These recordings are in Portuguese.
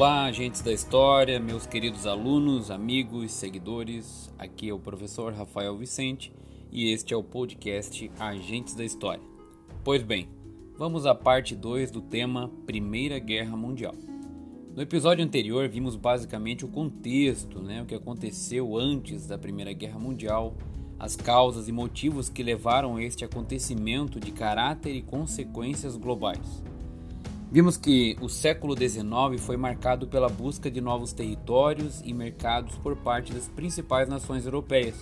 Olá, agentes da história, meus queridos alunos, amigos, seguidores. Aqui é o professor Rafael Vicente e este é o podcast Agentes da História. Pois bem, vamos à parte 2 do tema Primeira Guerra Mundial. No episódio anterior vimos basicamente o contexto, né, o que aconteceu antes da Primeira Guerra Mundial, as causas e motivos que levaram a este acontecimento de caráter e consequências globais. Vimos que o século XIX foi marcado pela busca de novos territórios e mercados por parte das principais nações europeias.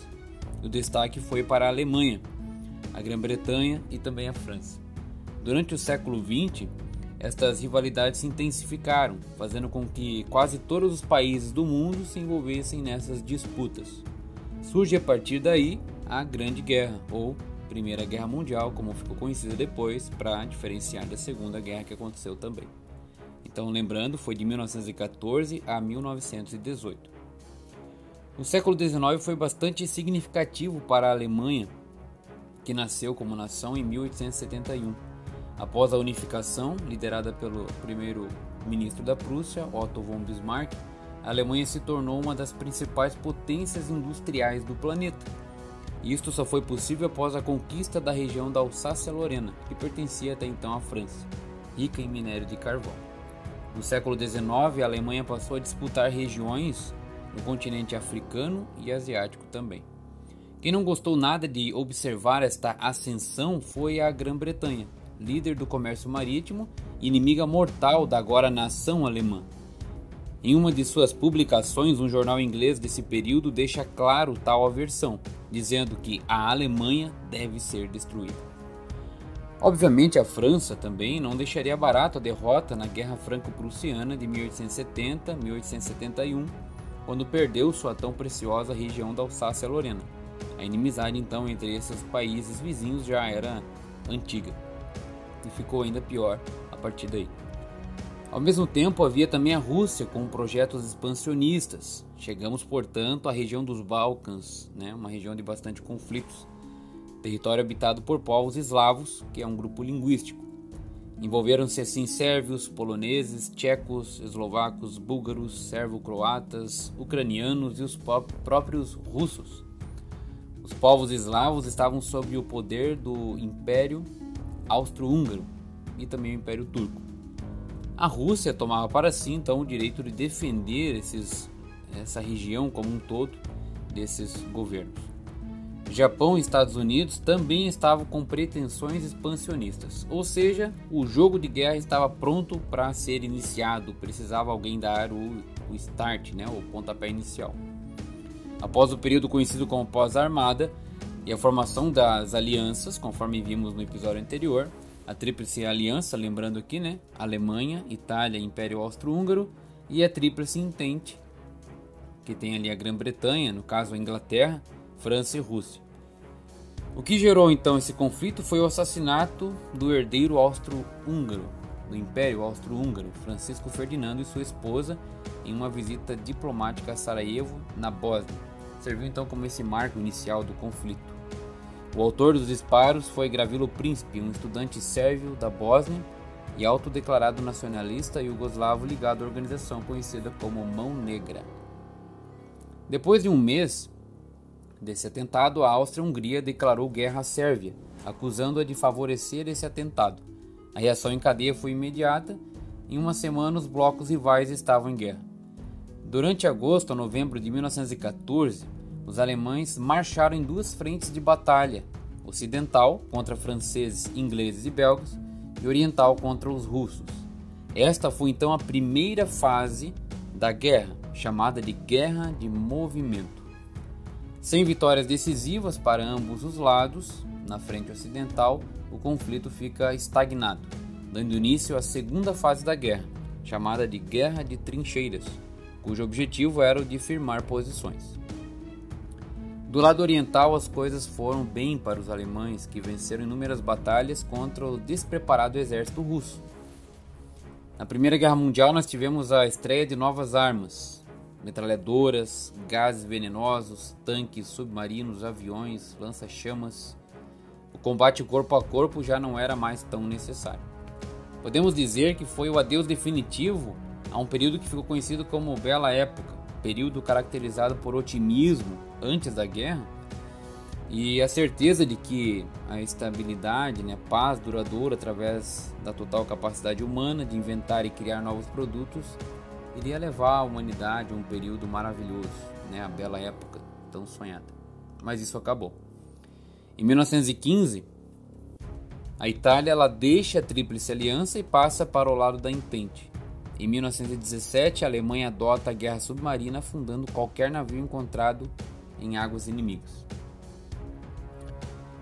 O destaque foi para a Alemanha, a Grã-Bretanha e também a França. Durante o século XX, estas rivalidades se intensificaram, fazendo com que quase todos os países do mundo se envolvessem nessas disputas. Surge a partir daí a Grande Guerra, ou Primeira Guerra Mundial, como ficou conhecida depois, para diferenciar da Segunda Guerra que aconteceu também. Então, lembrando, foi de 1914 a 1918. O século XIX foi bastante significativo para a Alemanha, que nasceu como nação em 1871. Após a unificação, liderada pelo primeiro-ministro da Prússia, Otto von Bismarck, a Alemanha se tornou uma das principais potências industriais do planeta isto só foi possível após a conquista da região da Alsácia-Lorena, que pertencia até então à França, rica em minério de carvão. No século XIX, a Alemanha passou a disputar regiões no continente africano e asiático também. Quem não gostou nada de observar esta ascensão foi a Grã-Bretanha, líder do comércio marítimo e inimiga mortal da agora nação alemã. Em uma de suas publicações, um jornal inglês desse período deixa claro tal aversão, dizendo que a Alemanha deve ser destruída. Obviamente, a França também não deixaria barato a derrota na Guerra Franco-Prussiana de 1870-1871, quando perdeu sua tão preciosa região da Alsácia-Lorena. A inimizade então entre esses países vizinhos já era antiga e ficou ainda pior a partir daí. Ao mesmo tempo, havia também a Rússia com projetos expansionistas. Chegamos, portanto, à região dos Balcãs, né, uma região de bastante conflitos. Território habitado por povos eslavos, que é um grupo linguístico. Envolveram-se assim sérvios, poloneses, tchecos, eslovacos, búlgaros, servo-croatas, ucranianos e os próprios russos. Os povos eslavos estavam sob o poder do Império Austro-Húngaro e também o Império Turco. A Rússia tomava para si então o direito de defender esses, essa região como um todo desses governos. Japão e Estados Unidos também estavam com pretensões expansionistas, ou seja, o jogo de guerra estava pronto para ser iniciado, precisava alguém dar o, o start, né, o pontapé inicial. Após o período conhecido como pós-armada e a formação das alianças, conforme vimos no episódio anterior, a Tríplice Aliança, lembrando aqui, né? Alemanha, Itália, Império Austro-Húngaro e a Tríplice Entente, que tem ali a Grã-Bretanha, no caso a Inglaterra, França e Rússia. O que gerou então esse conflito foi o assassinato do herdeiro austro-húngaro, do Império Austro-Húngaro, Francisco Ferdinando e sua esposa, em uma visita diplomática a Sarajevo, na Bósnia. Serviu então como esse marco inicial do conflito. O autor dos disparos foi Gravilo Príncipe, um estudante sérvio da Bósnia e autodeclarado nacionalista iugoslavo ligado à organização conhecida como Mão Negra. Depois de um mês desse atentado, a Áustria-Hungria declarou guerra à Sérvia, acusando-a de favorecer esse atentado. A reação em cadeia foi imediata. Em uma semana, os blocos rivais estavam em guerra. Durante agosto a novembro de 1914, os alemães marcharam em duas frentes de batalha: ocidental contra franceses, ingleses e belgas, e oriental contra os russos. Esta foi então a primeira fase da guerra, chamada de Guerra de Movimento. Sem vitórias decisivas para ambos os lados, na frente ocidental, o conflito fica estagnado, dando início à segunda fase da guerra, chamada de Guerra de Trincheiras, cujo objetivo era o de firmar posições. Do lado oriental, as coisas foram bem para os alemães, que venceram inúmeras batalhas contra o despreparado exército russo. Na Primeira Guerra Mundial, nós tivemos a estreia de novas armas: metralhadoras, gases venenosos, tanques, submarinos, aviões, lança-chamas. O combate corpo a corpo já não era mais tão necessário. Podemos dizer que foi o adeus definitivo a um período que ficou conhecido como Bela Época, período caracterizado por otimismo antes da guerra e a certeza de que a estabilidade, né, paz duradoura através da total capacidade humana de inventar e criar novos produtos iria levar a humanidade a um período maravilhoso, né, a bela época tão sonhada. Mas isso acabou. Em 1915, a Itália ela deixa a Tríplice Aliança e passa para o lado da Entente. Em 1917, a Alemanha adota a guerra submarina, afundando qualquer navio encontrado em águas inimigas.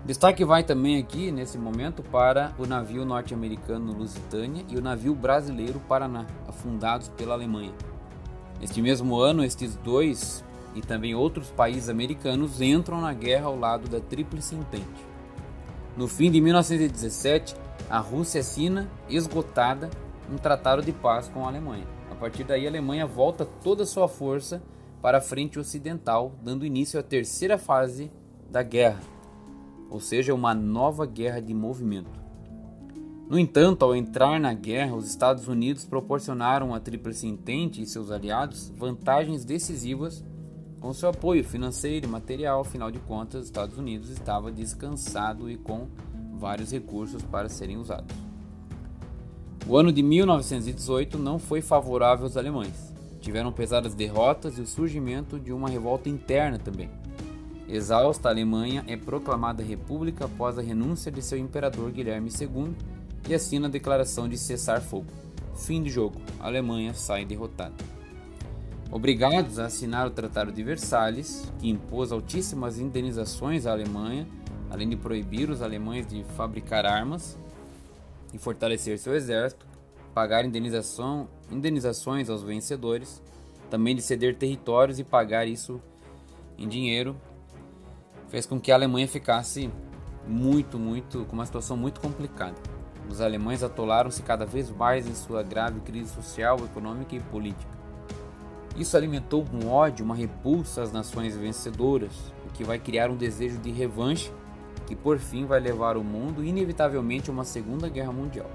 Destaque vai também aqui, nesse momento, para o navio norte-americano Lusitânia e o navio brasileiro Paraná, afundados pela Alemanha. Neste mesmo ano, estes dois e também outros países americanos entram na guerra ao lado da Tríplice Entente. No fim de 1917, a Rússia assina, esgotada, um tratado de paz com a Alemanha. A partir daí, a Alemanha volta toda a sua força para a frente ocidental, dando início à terceira fase da guerra, ou seja, uma nova guerra de movimento. No entanto, ao entrar na guerra, os Estados Unidos proporcionaram à Tríplice Entente e seus aliados vantagens decisivas com seu apoio financeiro e material. Afinal de contas, os Estados Unidos estava descansado e com vários recursos para serem usados. O ano de 1918 não foi favorável aos alemães. Tiveram pesadas derrotas e o surgimento de uma revolta interna também. Exausta, a Alemanha é proclamada república após a renúncia de seu imperador Guilherme II e assina a declaração de cessar fogo. Fim de jogo. A Alemanha sai derrotada. Obrigados a assinar o Tratado de Versalhes, que impôs altíssimas indenizações à Alemanha, além de proibir os alemães de fabricar armas e fortalecer seu exército, pagar indenização, indenizações aos vencedores, também de ceder territórios e pagar isso em dinheiro fez com que a Alemanha ficasse muito, muito, com uma situação muito complicada. Os alemães atolaram-se cada vez mais em sua grave crise social, econômica e política. Isso alimentou um ódio, uma repulsa às nações vencedoras, o que vai criar um desejo de revanche que por fim vai levar o mundo inevitavelmente a uma Segunda Guerra Mundial.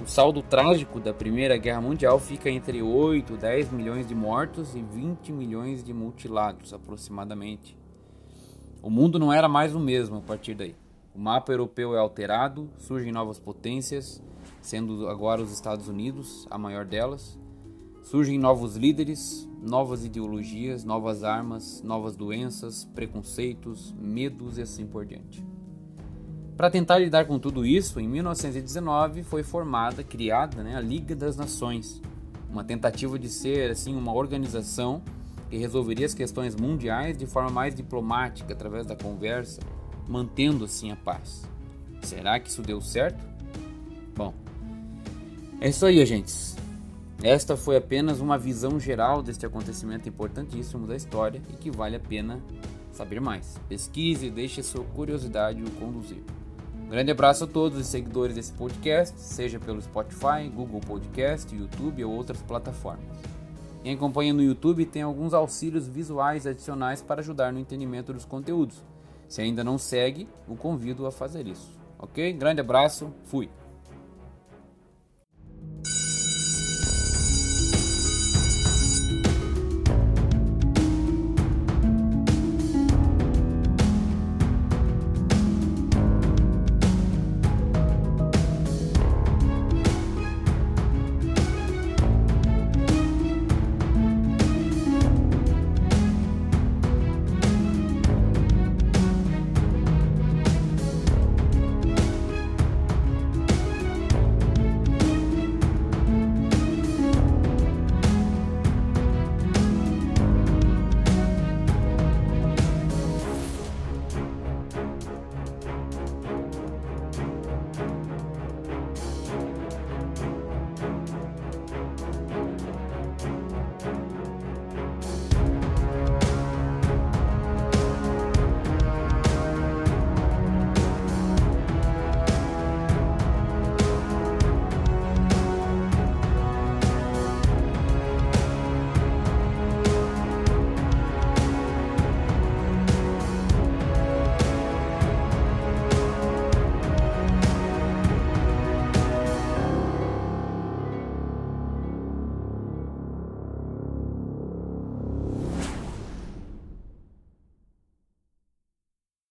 O saldo trágico da Primeira Guerra Mundial fica entre 8, 10 milhões de mortos e 20 milhões de mutilados aproximadamente. O mundo não era mais o mesmo a partir daí. O mapa europeu é alterado, surgem novas potências, sendo agora os Estados Unidos a maior delas. Surgem novos líderes, novas ideologias, novas armas, novas doenças, preconceitos, medos e assim por diante. Para tentar lidar com tudo isso, em 1919 foi formada, criada né, a Liga das Nações, uma tentativa de ser assim uma organização que resolveria as questões mundiais de forma mais diplomática, através da conversa, mantendo assim a paz. Será que isso deu certo? Bom, é isso aí, gente. Esta foi apenas uma visão geral deste acontecimento importantíssimo da história e que vale a pena saber mais. Pesquise e deixe sua curiosidade o conduzir. Um grande abraço a todos os seguidores desse podcast, seja pelo Spotify, Google Podcast, YouTube ou outras plataformas. Quem acompanha no YouTube tem alguns auxílios visuais adicionais para ajudar no entendimento dos conteúdos. Se ainda não segue, o convido a fazer isso. Ok? Grande abraço, fui!